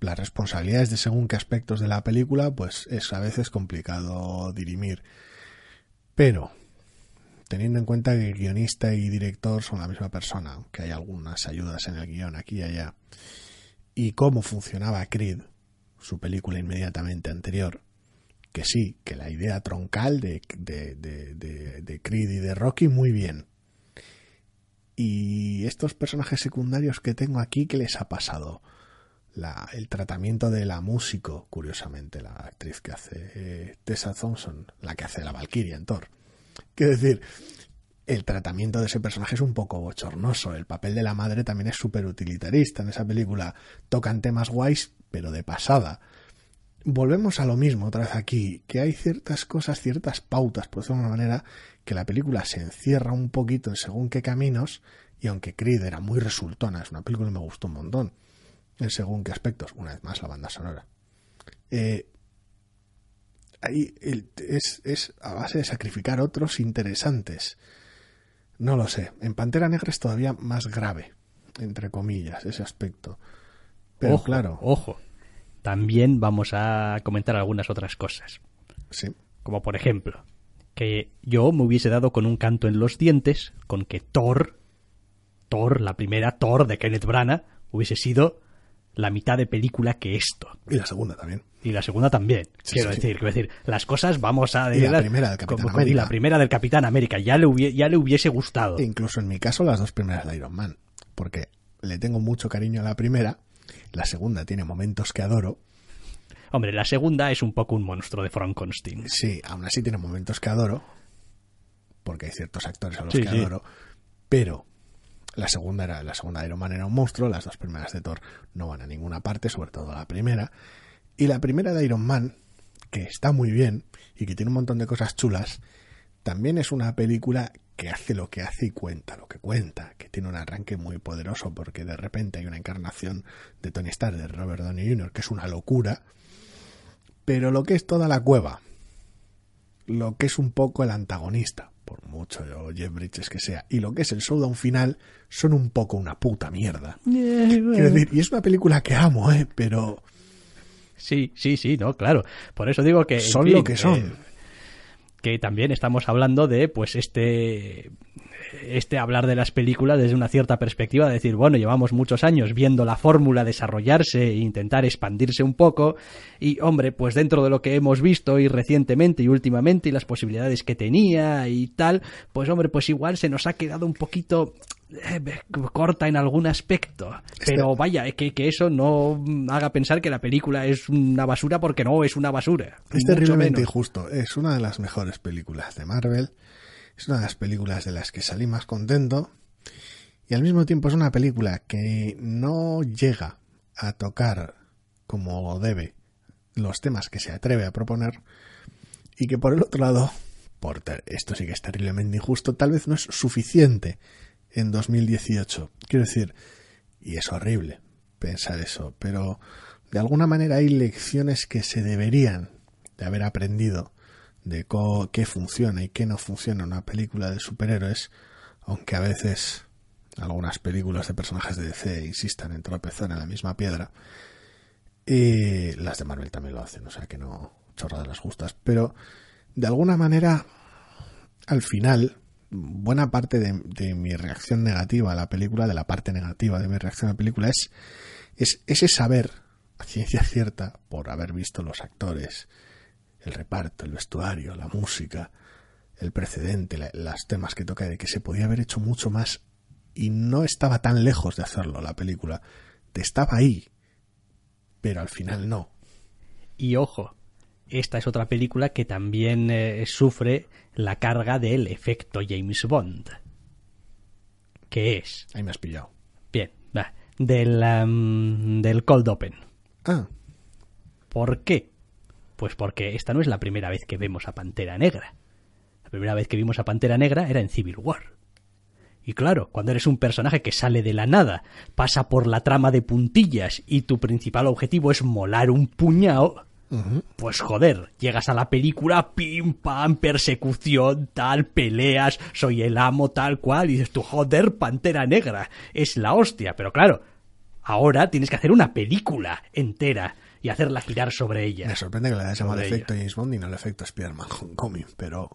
las responsabilidades de según qué aspectos de la película, pues es a veces complicado dirimir. Pero, teniendo en cuenta que guionista y director son la misma persona, aunque hay algunas ayudas en el guion aquí y allá, y cómo funcionaba Creed, su película inmediatamente anterior, que sí, que la idea troncal de, de, de, de, Creed y de Rocky muy bien. Y estos personajes secundarios que tengo aquí, ¿qué les ha pasado? La, el tratamiento de la músico, curiosamente, la actriz que hace eh, Tessa Thompson, la que hace la Valkyria en Thor. Quiero decir, el tratamiento de ese personaje es un poco bochornoso. El papel de la madre también es súper utilitarista. En esa película tocan temas guays, pero de pasada. Volvemos a lo mismo otra vez aquí, que hay ciertas cosas, ciertas pautas, por decirlo de una manera, que la película se encierra un poquito en según qué caminos, y aunque Creed era muy resultona, es una película que me gustó un montón, en según qué aspectos, una vez más la banda sonora. Eh, ahí el, es, es a base de sacrificar otros interesantes. No lo sé. En Pantera Negra es todavía más grave, entre comillas, ese aspecto. Pero ojo, claro. Ojo. También vamos a comentar algunas otras cosas. Sí. Como por ejemplo, que yo me hubiese dado con un canto en los dientes con que Thor, Thor, la primera Thor de Kenneth Branagh, hubiese sido la mitad de película que esto. Y la segunda también. Y la segunda también. Sí, quiero sí. decir, quiero decir, las cosas vamos a Y la decirlas primera del Capitán como- Y América. la primera del Capitán América. Ya le, hubie- ya le hubiese gustado. E incluso en mi caso las dos primeras de Iron Man. Porque le tengo mucho cariño a la primera. La segunda tiene momentos que adoro. Hombre, la segunda es un poco un monstruo de Frankenstein. Sí, aún así tiene momentos que adoro. Porque hay ciertos actores a los que adoro. Pero la segunda era, la segunda de Iron Man era un monstruo, las dos primeras de Thor no van a ninguna parte, sobre todo la primera. Y la primera de Iron Man, que está muy bien y que tiene un montón de cosas chulas, también es una película que hace lo que hace y cuenta lo que cuenta, que tiene un arranque muy poderoso porque de repente hay una encarnación de Tony Stark, de Robert Downey Jr., que es una locura, pero lo que es toda la cueva, lo que es un poco el antagonista, por mucho Jeff Bridges que sea, y lo que es el showdown final, son un poco una puta mierda. Quiero decir, y es una película que amo, ¿eh? Pero Sí, sí, sí, no, claro. Por eso digo que. en son fin, lo que son. eh, que también estamos hablando de, pues, este. Este hablar de las películas desde una cierta perspectiva, de decir, bueno, llevamos muchos años viendo la fórmula desarrollarse e intentar expandirse un poco, y hombre, pues dentro de lo que hemos visto y recientemente y últimamente y las posibilidades que tenía y tal, pues hombre, pues igual se nos ha quedado un poquito corta en algún aspecto. Pero vaya, es que, que eso no haga pensar que la película es una basura porque no es una basura. Es terriblemente menos. injusto. Es una de las mejores películas de Marvel. Es una de las películas de las que salí más contento. Y al mismo tiempo es una película que no llega a tocar como debe los temas que se atreve a proponer. Y que por el otro lado, por ter- esto sí que es terriblemente injusto, tal vez no es suficiente en 2018. Quiero decir, y es horrible pensar eso, pero de alguna manera hay lecciones que se deberían de haber aprendido de qué funciona y qué no funciona una película de superhéroes, aunque a veces algunas películas de personajes de DC insistan en tropezar en la misma piedra. Y las de Marvel también lo hacen, o sea que no chorradas las justas, pero de alguna manera al final buena parte de, mi reacción negativa a la película, de la parte negativa de mi reacción a la película es, es ese saber a ciencia cierta por haber visto los actores, el reparto, el vestuario, la música, el precedente, la- los temas que toca, de que se podía haber hecho mucho más y no estaba tan lejos de hacerlo la película. Te estaba ahí, pero al final no. Y ojo, esta es otra película que también eh, sufre la carga del efecto James Bond. Que es, Ahí me has pillado. bien, va, del, am, del Cold Open. Ah, ¿Por qué? Pues porque esta no es la primera vez que vemos a Pantera Negra. La primera vez que vimos a Pantera Negra era en Civil War. Y claro, cuando eres un personaje que sale de la nada, pasa por la trama de puntillas y tu principal objetivo es molar un puñado, Pues joder, llegas a la película, pim pam, persecución, tal, peleas, soy el amo, tal cual, y dices tú, joder, pantera negra, es la hostia. Pero claro, ahora tienes que hacer una película entera y hacerla girar sobre ella. Me sorprende que le hayas llamado efecto. James Bond y no el efecto Spider-Man Homecoming, pero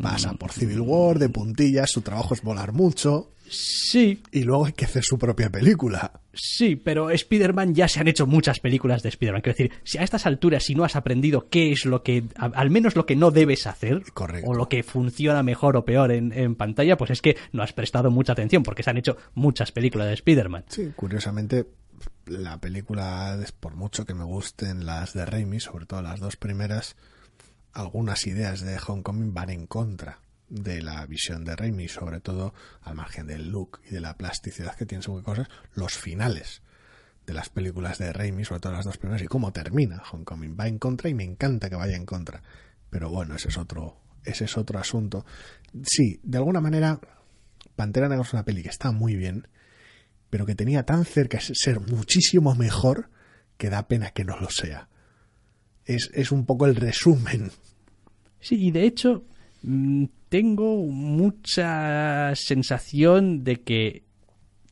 pasa por Civil War, de puntillas, su trabajo es volar mucho Sí, y luego hay que hacer su propia película. Sí, pero Spider-Man ya se han hecho muchas películas de Spider-Man. Quiero decir, si a estas alturas, si no has aprendido qué es lo que, al menos lo que no debes hacer, Correcto. o lo que funciona mejor o peor en, en pantalla, pues es que no has prestado mucha atención, porque se han hecho muchas películas de Spider-Man. Sí, curiosamente, la película, por mucho que me gusten las de Raimi, sobre todo las dos primeras, algunas ideas de Homecoming van en contra de la visión de Raimi, sobre todo al margen del look y de la plasticidad que tienen según cosas, los finales de las películas de Raimi, sobre todo las dos primeras, y cómo termina Homecoming. Va en contra y me encanta que vaya en contra. Pero bueno, ese es otro, ese es otro asunto. Sí, de alguna manera, Pantera Negra es una peli que está muy bien, pero que tenía tan cerca de ser muchísimo mejor que da pena que no lo sea. Es, es un poco el resumen. Sí, y de hecho, mm, tengo mucha sensación de que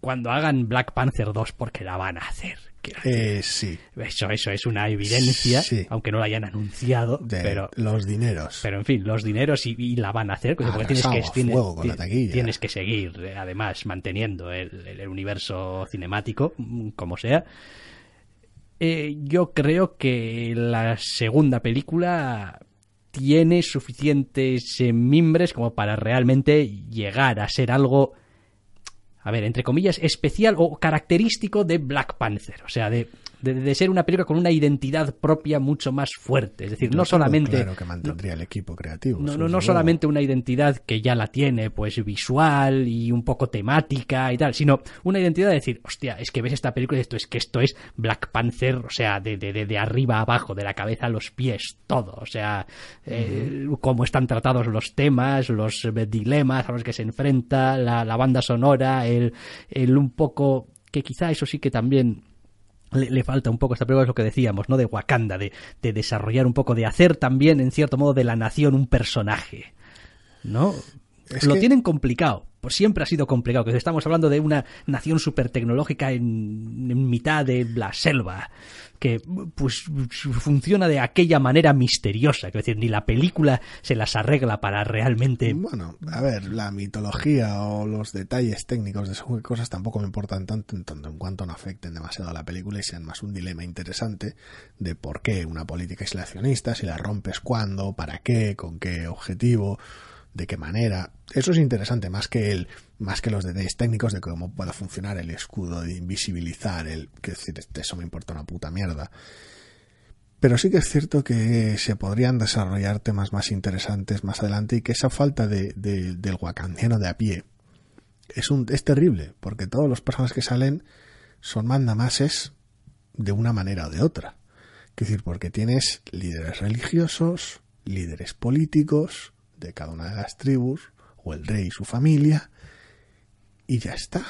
cuando hagan Black Panther 2, porque la van a hacer. Eh, sí, Eso, eso es una evidencia, Sí. aunque no lo hayan anunciado, de pero los dineros. Pero en fin, los dineros y, y la van a hacer, porque tienes que, tienes, la tienes que seguir, eh, además, manteniendo el, el- el universo cinemático, mm, como sea. Eh, yo creo que la segunda película tiene suficientes eh, mimbres como para realmente llegar a ser algo, a ver, entre comillas, especial o característico de Black Panther. O sea, de, de, de ser una película con una identidad propia mucho más fuerte. Es decir, Yo no solamente... Claro que mantendría el equipo creativo. No, no, no solamente una identidad que ya la tiene, pues visual y un poco temática y tal, sino una identidad de decir, hostia, es que ves esta película y esto es que esto es Black Panther, o sea, de, de, de, de arriba a abajo, de la cabeza a los pies, todo, o sea, eh, cómo están tratados los temas, los eh, dilemas a los que se enfrenta, la, la banda sonora, el, el un poco, que quizá eso sí que también le, le falta un poco esta película es lo que decíamos, ¿no? De Wakanda, de, de desarrollar un poco, de hacer también, en cierto modo, de la nación un personaje. ¿No? Es lo que- tienen complicado. Pues siempre ha sido complicado. Que estamos hablando de una nación súper tecnológica en, mitad de la selva. Que pues funciona de aquella manera misteriosa. Es decir, ni la película se las arregla para realmente. Bueno, a ver, la mitología o los detalles técnicos de qué cosas tampoco me importan tanto en tanto en cuanto no afecten demasiado a la película y sean más un dilema interesante de por qué una política aislacionista, si la rompes cuándo, para qué, con qué objetivo, de qué manera. Eso es interesante más que el más que los detalles técnicos de cómo pueda funcionar el escudo de invisibilizar el que decir eso me importa una puta mierda. Pero sí que es cierto que se podrían desarrollar temas más interesantes más adelante y que esa falta de, de- del de a pie es, un, es terrible, porque todos los personajes que salen son mandamases de una manera o de otra. Es decir, porque tienes líderes religiosos, líderes políticos de cada una de las tribus, o el rey y su familia, y ya está.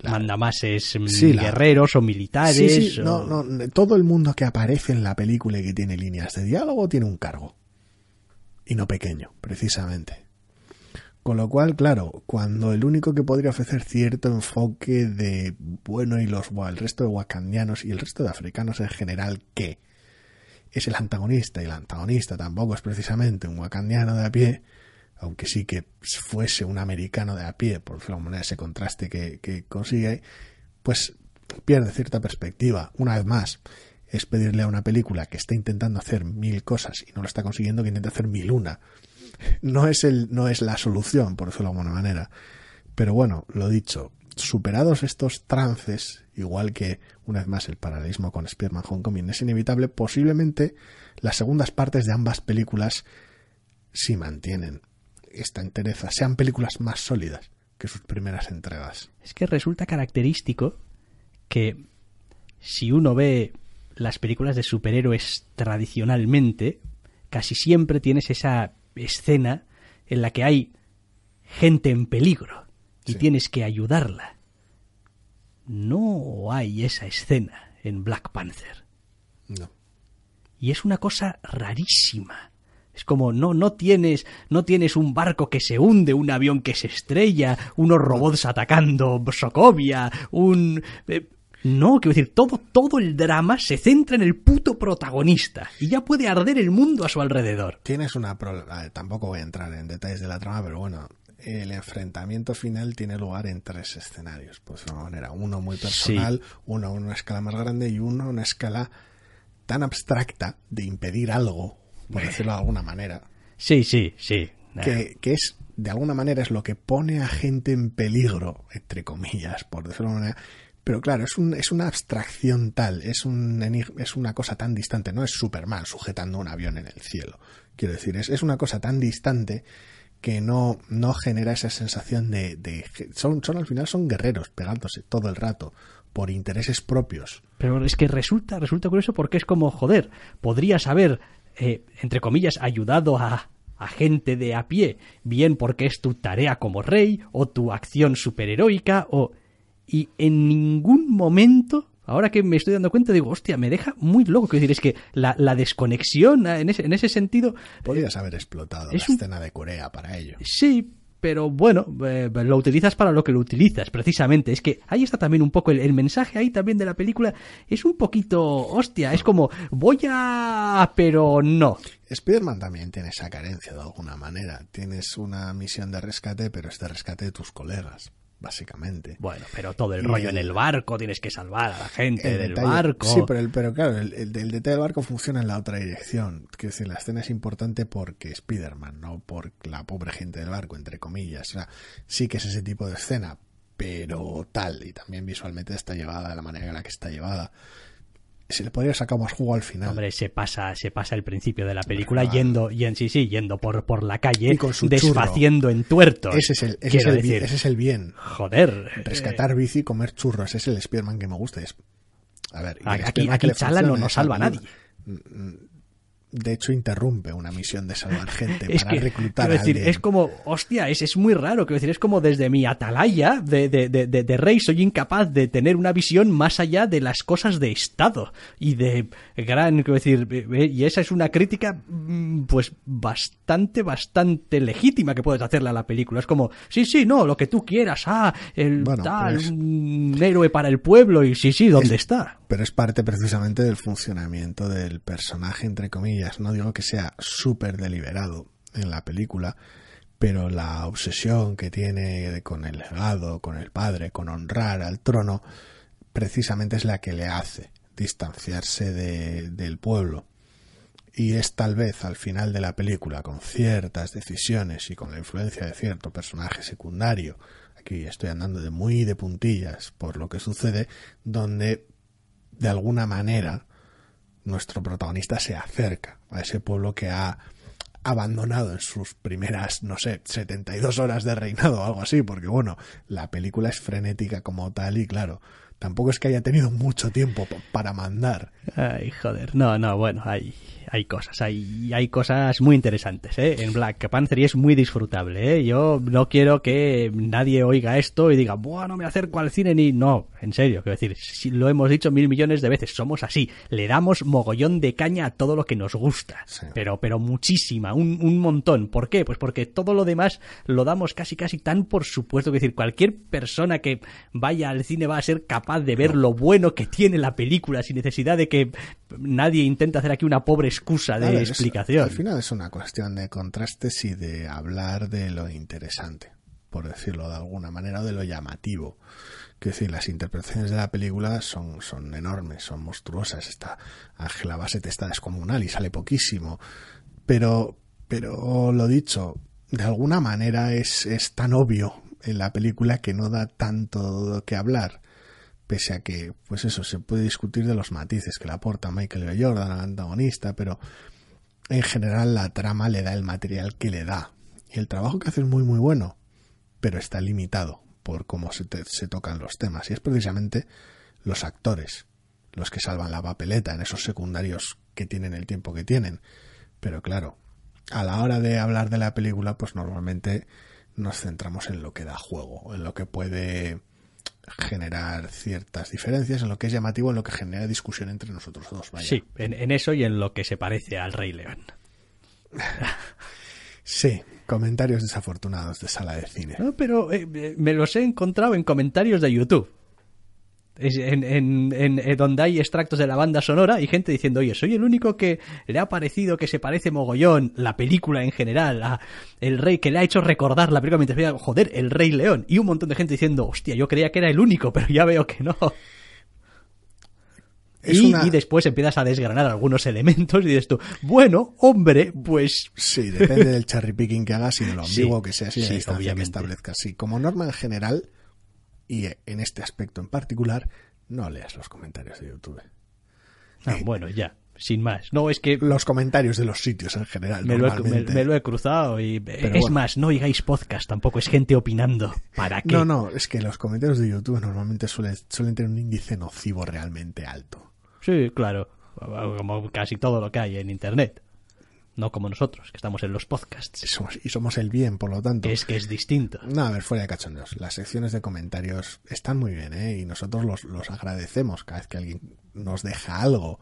La- Manda más es mm, Sí, la- guerreros o militares. Sí, sí, o- no, no, todo el mundo que aparece en la película y que tiene líneas de diálogo tiene un cargo. Y no pequeño, precisamente. Con lo cual, claro, cuando el único que podría ofrecer cierto enfoque de, bueno, y los, el resto de wakandianos y el resto de africanos en general, ¿qué? Es el antagonista, y el antagonista tampoco es precisamente un wakandiano de a pie, aunque sí que fuese un americano de a pie, por decirlo de manera, ese contraste que, consigue, pues pierde cierta perspectiva. Una vez más, es pedirle a una película que está intentando hacer mil cosas y no lo está consiguiendo que intente hacer mil una. No es, el, no es la solución, por decirlo de alguna manera. Pero bueno, lo dicho, superados estos trances, igual que una vez más el paralelismo con Spider-Man Homecoming es inevitable, posiblemente las segundas partes de ambas películas sí mantienen esta entereza, sean películas más sólidas que sus primeras entregas. Es que resulta característico que si uno ve las películas de superhéroes tradicionalmente, casi siempre tienes esa escena en la que hay gente en peligro y Sí. tienes que ayudarla. No hay esa escena en Black Panther. No. y es una cosa rarísima. Es como no no tienes no tienes un barco que se hunde, un avión que se estrella, unos robots atacando Sokovia, un eh, no, quiero decir, todo, todo el drama se centra en el puto protagonista y ya puede arder el mundo a su alrededor. Tienes una... Pro... Tampoco voy a entrar en detalles de la trama, pero bueno, el enfrentamiento final tiene lugar en tres escenarios, pues de una manera. Uno muy personal, uno a una escala más grande y uno a una escala tan abstracta de impedir algo, por decirlo de alguna manera. Sí, sí, sí. Que, que es, de alguna manera, es lo que pone a gente en peligro, entre comillas, por decirlo de alguna manera, pero claro, es, un, es una abstracción tal, es, un, es una cosa tan distante, no es Superman sujetando un avión en el cielo. Quiero decir, es, es una cosa tan distante que no, no genera esa sensación de, son, son al final son guerreros pegándose todo el rato por intereses propios. Pero es que resulta, resulta curioso porque es como, joder, podrías haber, eh, entre comillas, ayudado a, a gente de a pie, bien porque es tu tarea como rey, o tu acción superheroica, o y en ningún momento ahora que me estoy dando cuenta, digo, hostia, me deja muy loco. Quiero decir, es que la, la desconexión en ese, en ese sentido. Podrías haber explotado la escena de Corea para ello. Sí, pero bueno, eh, lo utilizas para lo que lo utilizas, precisamente. Es que ahí está también un poco el, el, mensaje ahí también de la película. Es un poquito, hostia, es como, voy a... pero no. Spider-Man también tiene esa carencia de alguna manera. Tienes una misión de rescate, pero es de rescate de tus colegas básicamente. Bueno, pero todo el rollo en el barco, tienes que salvar a la gente del barco. Sí, pero, el, pero claro, el, el, detalle del barco funciona en la otra dirección. Quiero decir, la escena es importante porque Spider-Man, no por la pobre gente del barco, entre comillas. O sea, sí que es ese tipo de escena, pero tal, y también visualmente está llevada de la manera en la que está llevada se le podría sacar más juego al final. Hombre, se pasa, se pasa el principio de la película yendo, y en sí, sí, yendo por, por la calle, desfaciendo en tuertos. Ese es el, ese es el, bien, ese es el bien. Joder. Rescatar bici y comer churros, ese es el Spearman que me gusta. Es, a ver, aquí, aquí Chala no nos salva a nadie de hecho interrumpe una misión de salvar gente es para reclutar decir, es como hostia es, es muy raro quiero decir es como desde mi atalaya de, de, de, de, rey soy incapaz de tener una visión más allá de las cosas de estado y de gran quiero decir y esa es una crítica mm, pues bastante bastante legítima que puedes hacerle a la película. Es como sí sí no lo que tú quieras ah el tal pues un héroe para el pueblo y sí sí dónde está pero es parte precisamente del funcionamiento del personaje, entre comillas. No digo que sea súper deliberado en la película, pero la obsesión que tiene con el legado, con el padre, con honrar al trono, precisamente es la que le hace distanciarse de, del pueblo. Y es tal vez al final de la película, con ciertas decisiones y con la influencia de cierto personaje secundario, aquí estoy andando de muy de puntillas por lo que sucede, donde de alguna manera nuestro protagonista se acerca a ese pueblo que ha abandonado en sus primeras, no sé, 72 horas de reinado o algo así, porque bueno, la película es frenética como tal y claro, tampoco es que haya tenido mucho tiempo para mandar. Ay, joder, no, no, bueno, hay, hay cosas, hay, hay cosas muy interesantes ¿eh? en Black Panther y es muy disfrutable. ¿eh? Yo no quiero que nadie oiga esto y diga, bueno, no me acerco al cine ni... No, en serio, quiero decir, si lo hemos dicho mil millones de veces, somos así, le damos mogollón de caña a todo lo que nos gusta, sí. pero, pero muchísima, un, un montón. ¿Por qué? Pues porque todo lo demás lo damos casi casi tan por supuesto, que decir, cualquier persona que vaya al cine va a ser capaz de ver lo bueno que tiene la película sin necesidad de que nadie intente hacer aquí una pobre excusa de explicación. Es, al final es una cuestión de contrastes y de hablar de lo interesante, por decirlo de alguna manera, o de lo llamativo. Quiero decir, las interpretaciones de la película son, son enormes, son monstruosas. Esta Ángela Bassett está descomunal y sale poquísimo. Pero, pero lo dicho, de alguna manera es, es tan obvio en la película que no da tanto que hablar pese a que, pues eso, se puede discutir de los matices que le aporta Michael B. Jordan al antagonista, pero en general la trama le da el material que le da. Y el trabajo que hace es muy muy bueno, pero está limitado por cómo se, te, se tocan los temas. Y es precisamente los actores los que salvan la papeleta en esos secundarios que tienen el tiempo que tienen. Pero claro, a la hora de hablar de la película, pues normalmente nos centramos en lo que da juego, en lo que puede generar ciertas diferencias en lo que es llamativo, en lo que genera discusión entre nosotros dos. Vaya. Sí, en, en eso y en lo que se parece al Rey León. Sí, comentarios desafortunados de sala de cine. No, pero eh, eh, me los he encontrado en comentarios de YouTube. En, en- en- en donde hay extractos de la banda sonora y gente diciendo, oye, soy el único que le ha parecido que se parece mogollón la película en general a el rey que le ha hecho recordar la película mientras veía, joder, el rey león. Y un montón de gente diciendo, hostia, yo creía que era el único, pero ya veo que no. Y, una- y después empiezas a desgranar algunos elementos y dices tú, bueno, hombre, pues Sí, depende del cherry picking que hagas y de lo Sí, ambiguo que seas y de sí, la distancia que obviamente. establezcas. Sí, como norma en general, y en este aspecto en particular, no leas los comentarios de YouTube. ah, bueno, ya, sin más. No, es que Los comentarios de los sitios en general, me lo, he, me- lo he cruzado y es bueno. más, no oigáis podcast, tampoco es gente opinando. ¿Para qué? No, no, es que los comentarios de YouTube normalmente suelen, suelen tener un índice nocivo realmente alto. Sí, claro, como casi todo lo que hay en internet. No como nosotros, que estamos en los podcasts, Y somos, y somos el bien, por lo tanto. es que es distinto. No, a ver, fuera de cachondeos. Las secciones de comentarios están muy bien, ¿eh? Y nosotros los, los agradecemos cada vez que alguien nos deja algo.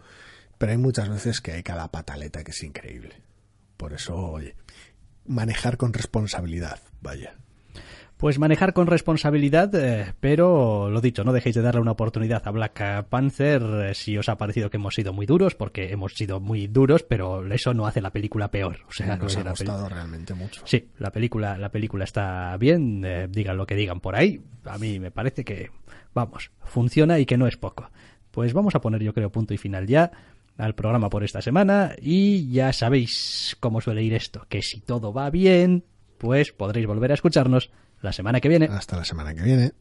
Pero hay muchas veces que hay cada pataleta que es increíble. Por eso, oye, manejar con responsabilidad, vaya. Pues manejar con responsabilidad, eh, pero lo dicho, no dejéis de darle una oportunidad a Black Panther eh, si os ha parecido que hemos sido muy duros, porque hemos sido muy duros, pero eso no hace la película peor. O sea, Nos que ha gustado realmente mucho. Sí, la película, la película está bien, eh, digan lo que digan por ahí. A mí me parece que, vamos, funciona y que no es poco. Pues vamos a poner, yo creo, punto y final ya al programa por esta semana y ya sabéis cómo suele ir esto, que si todo va bien, pues podréis volver a escucharnos la semana que viene. Hasta la semana que viene.